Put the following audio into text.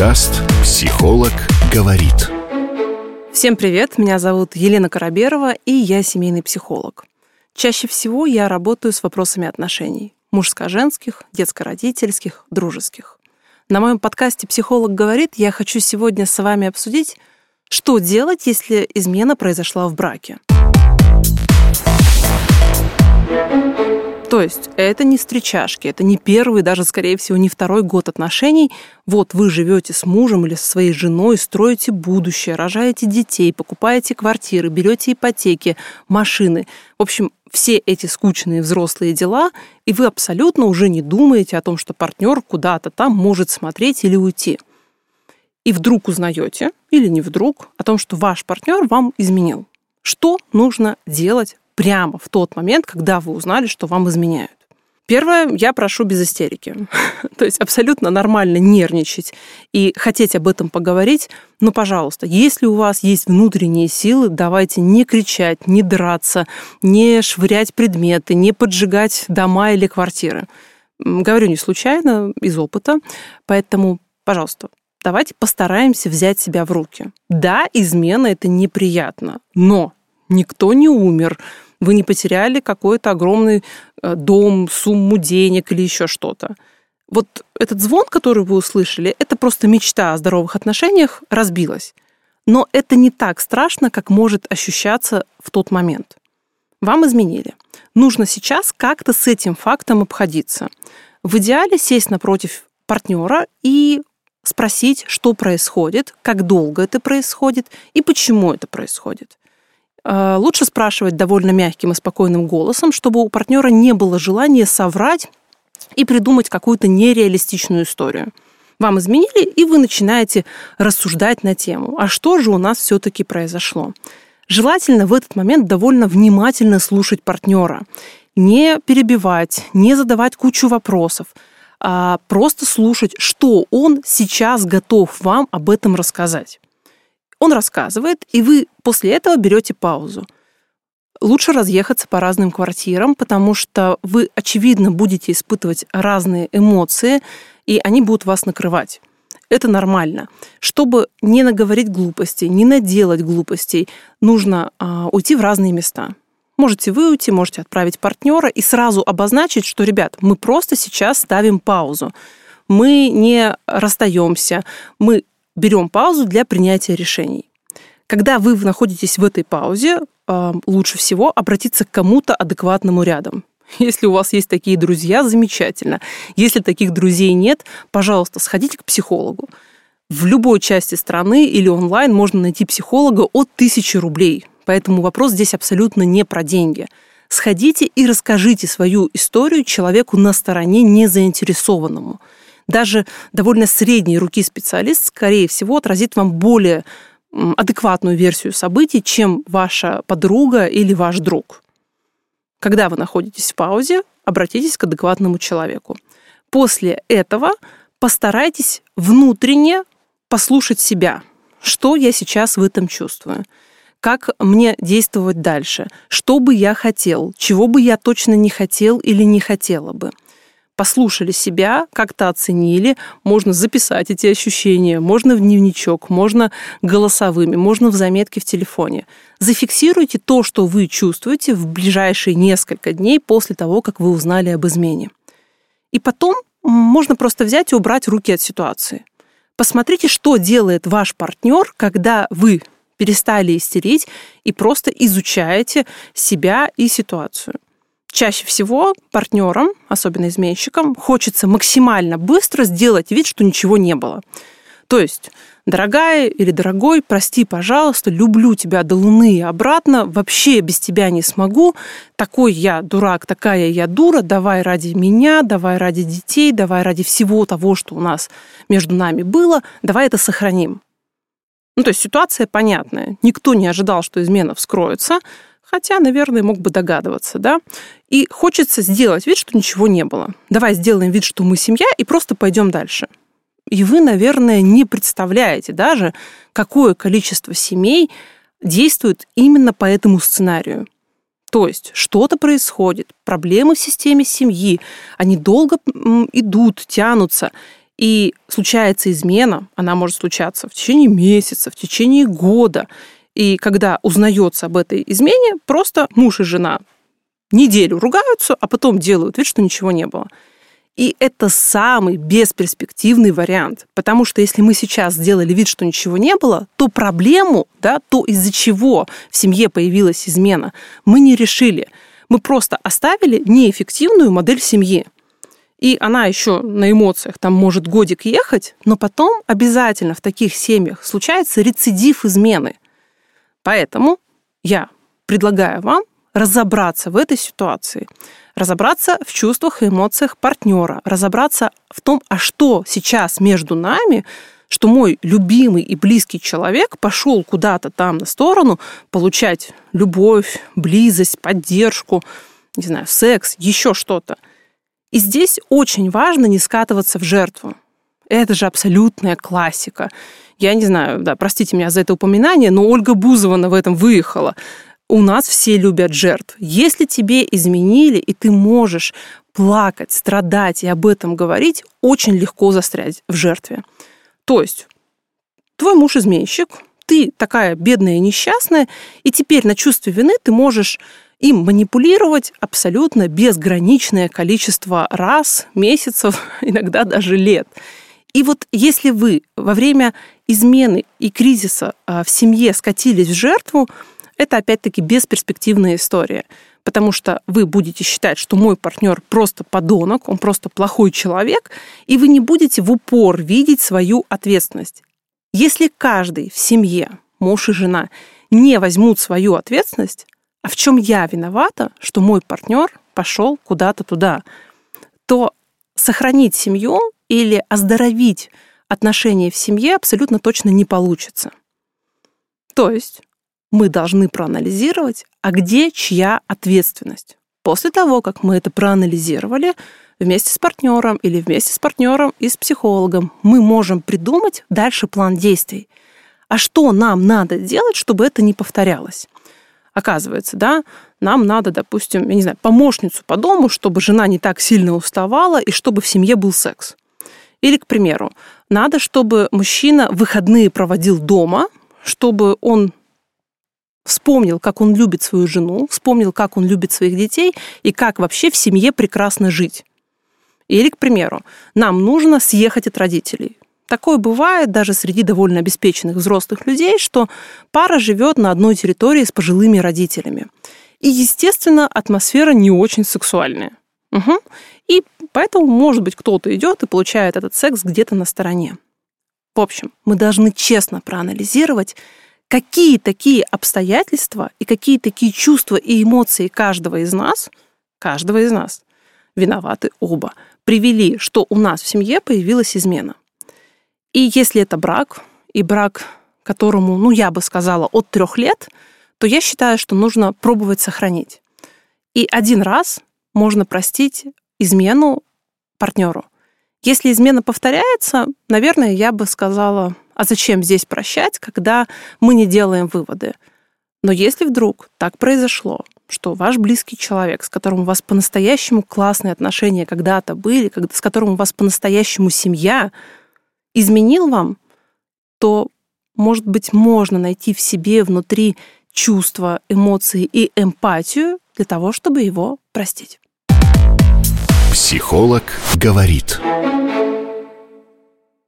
Подкаст «Психолог говорит». Всем привет, меня зовут Елена Караберова, и я семейный психолог. Чаще всего я работаю с вопросами отношений – мужско-женских, детско-родительских, дружеских. На моем подкасте «Психолог говорит» я хочу сегодня с вами обсудить, что делать, если измена произошла в браке. То есть это не встречашки, это не первый, даже, скорее всего, не второй год отношений. Вот вы живете с мужем или со своей женой, строите будущее, рожаете детей, покупаете квартиры, берете ипотеки, машины. В общем, все эти скучные взрослые дела, и вы абсолютно уже не думаете о том, что партнер куда-то там может смотреть или уйти. И вдруг узнаете, или не вдруг, о том, что ваш партнер вам изменил. Что нужно делать прямо в тот момент, когда вы узнали, что вам изменяют. Первое, я прошу без истерики. То есть абсолютно нормально нервничать и хотеть об этом поговорить. Но, пожалуйста, если у вас есть внутренние силы, давайте не кричать, не драться, не швырять предметы, не поджигать дома или квартиры. Говорю не случайно, из опыта. Поэтому, пожалуйста, давайте постараемся взять себя в руки. Да, измена – это неприятно, но никто не умер – вы не потеряли какой-то огромный э, дом, сумму денег или еще что-то. Вот этот звон, который вы услышали, это просто мечта о здоровых отношениях разбилась. Но это не так страшно, как может ощущаться в тот момент. Вам изменили. Нужно сейчас как-то с этим фактом обходиться. В идеале сесть напротив партнера и спросить, что происходит, как долго это происходит и почему это происходит. Э, лучше спрашивать довольно мягким и спокойным голосом, чтобы у партнера не было желания соврать и придумать какую-то нереалистичную историю. Вам изменили, и вы начинаете рассуждать на тему, а что же у нас все-таки произошло. Желательно в этот момент довольно внимательно слушать партнера, не перебивать, не задавать кучу вопросов, а просто слушать, что он сейчас готов вам об этом рассказать. Он рассказывает, и вы после этого берете паузу. Лучше разъехаться по разным квартирам, потому что вы, очевидно, будете испытывать разные эмоции, и они будут вас накрывать. Это нормально. Чтобы не наговорить глупостей, не наделать глупостей, нужно а, уйти в разные места. Можете вы уйти, можете отправить партнера и сразу обозначить, что, ребят, мы просто сейчас ставим паузу. Мы не расстаемся, мы берем паузу для принятия решений. Когда вы находитесь в этой паузе, а, лучше всего обратиться к кому-то адекватному рядом. Если у вас есть такие друзья, замечательно. Если таких друзей нет, пожалуйста, сходите к психологу. В любой части страны или онлайн можно найти психолога от тысячи рублей. Поэтому вопрос здесь абсолютно не про деньги. Сходите и расскажите свою историю человеку на стороне незаинтересованному – даже довольно средней руки специалист, скорее всего, отразит вам более адекватную версию событий, чем ваша подруга или ваш друг. Когда вы находитесь в паузе, обратитесь к адекватному человеку. После этого постарайтесь внутренне послушать себя. Что я сейчас в этом чувствую? Как мне действовать дальше? Что бы я хотел? Чего бы я точно не хотел или не хотела бы? Послушали себя, как-то оценили, можно записать эти ощущения, можно в дневничок, можно голосовыми, можно в заметке в телефоне. Зафиксируйте то, что вы чувствуете в ближайшие несколько дней после того, как вы узнали об измене. И потом можно просто взять и убрать руки от ситуации. Посмотрите, что делает ваш партнер, когда вы перестали истерить и просто изучаете себя и ситуацию. Чаще всего партнерам, особенно изменщикам, хочется максимально быстро сделать вид, что ничего не было. То есть, дорогая или дорогой, прости, пожалуйста, люблю тебя до луны и обратно, вообще без тебя не смогу, такой я дурак, такая я дура, давай ради меня, давай ради детей, давай ради всего того, что у нас между нами было, давай это сохраним. Ну, то есть ситуация понятная. Никто не ожидал, что измена вскроется, Хотя, наверное, мог бы догадываться, да? И хочется сделать вид, что ничего не было. Давай сделаем вид, что мы семья, и просто пойдем дальше. И вы, наверное, не представляете даже, какое количество семей действует именно по этому сценарию. То есть что-то происходит, проблемы в системе семьи, они долго идут, тянутся, и случается измена, она может случаться в течение месяца, в течение года. И когда узнается об этой измене, просто муж и жена неделю ругаются, а потом делают вид, что ничего не было. И это самый бесперспективный вариант, потому что если мы сейчас сделали вид, что ничего не было, то проблему, да, то из-за чего в семье появилась измена, мы не решили. Мы просто оставили неэффективную модель семьи. И она еще на эмоциях там может годик ехать, но потом обязательно в таких семьях случается рецидив измены. Поэтому я предлагаю вам разобраться в этой ситуации, разобраться в чувствах и эмоциях партнера, разобраться в том, а что сейчас между нами, что мой любимый и близкий человек пошел куда-то там на сторону получать любовь, близость, поддержку, не знаю, секс, еще что-то. И здесь очень важно не скатываться в жертву. Это же абсолютная классика. Я не знаю, да, простите меня за это упоминание, но Ольга Бузова в этом выехала у нас все любят жертв. Если тебе изменили, и ты можешь плакать, страдать и об этом говорить, очень легко застрять в жертве. То есть твой муж изменщик, ты такая бедная и несчастная, и теперь на чувстве вины ты можешь им манипулировать абсолютно безграничное количество раз, месяцев, иногда даже лет. И вот если вы во время измены и кризиса а, в семье скатились в жертву, это опять-таки бесперспективная история. Потому что вы будете считать, что мой партнер просто подонок, он просто плохой человек, и вы не будете в упор видеть свою ответственность. Если каждый в семье, муж и жена, не возьмут свою ответственность, а в чем я виновата, что мой партнер пошел куда-то туда, то сохранить семью или оздоровить отношения в семье абсолютно точно не получится. То есть мы должны проанализировать, а где чья ответственность. После того, как мы это проанализировали, вместе с партнером или вместе с партнером и с психологом, мы можем придумать дальше план действий. А что нам надо делать, чтобы это не повторялось? Оказывается, да, нам надо, допустим, я не знаю, помощницу по дому, чтобы жена не так сильно уставала и чтобы в семье был секс. Или, к примеру, надо, чтобы мужчина выходные проводил дома, чтобы он вспомнил, как он любит свою жену, вспомнил, как он любит своих детей и как вообще в семье прекрасно жить. Или, к примеру, нам нужно съехать от родителей. Такое бывает даже среди довольно обеспеченных взрослых людей, что пара живет на одной территории с пожилыми родителями. И, естественно, атмосфера не очень сексуальная. Угу. Поэтому, может быть, кто-то идет и получает этот секс где-то на стороне. В общем, мы должны честно проанализировать, какие такие обстоятельства и какие такие чувства и эмоции каждого из нас, каждого из нас, виноваты оба, привели, что у нас в семье появилась измена. И если это брак, и брак, которому, ну, я бы сказала, от трех лет, то я считаю, что нужно пробовать сохранить. И один раз можно простить измену партнеру. Если измена повторяется, наверное, я бы сказала, а зачем здесь прощать, когда мы не делаем выводы? Но если вдруг так произошло, что ваш близкий человек, с которым у вас по-настоящему классные отношения когда-то были, с которым у вас по-настоящему семья, изменил вам, то, может быть, можно найти в себе внутри чувства, эмоции и эмпатию для того, чтобы его простить. Психолог говорит.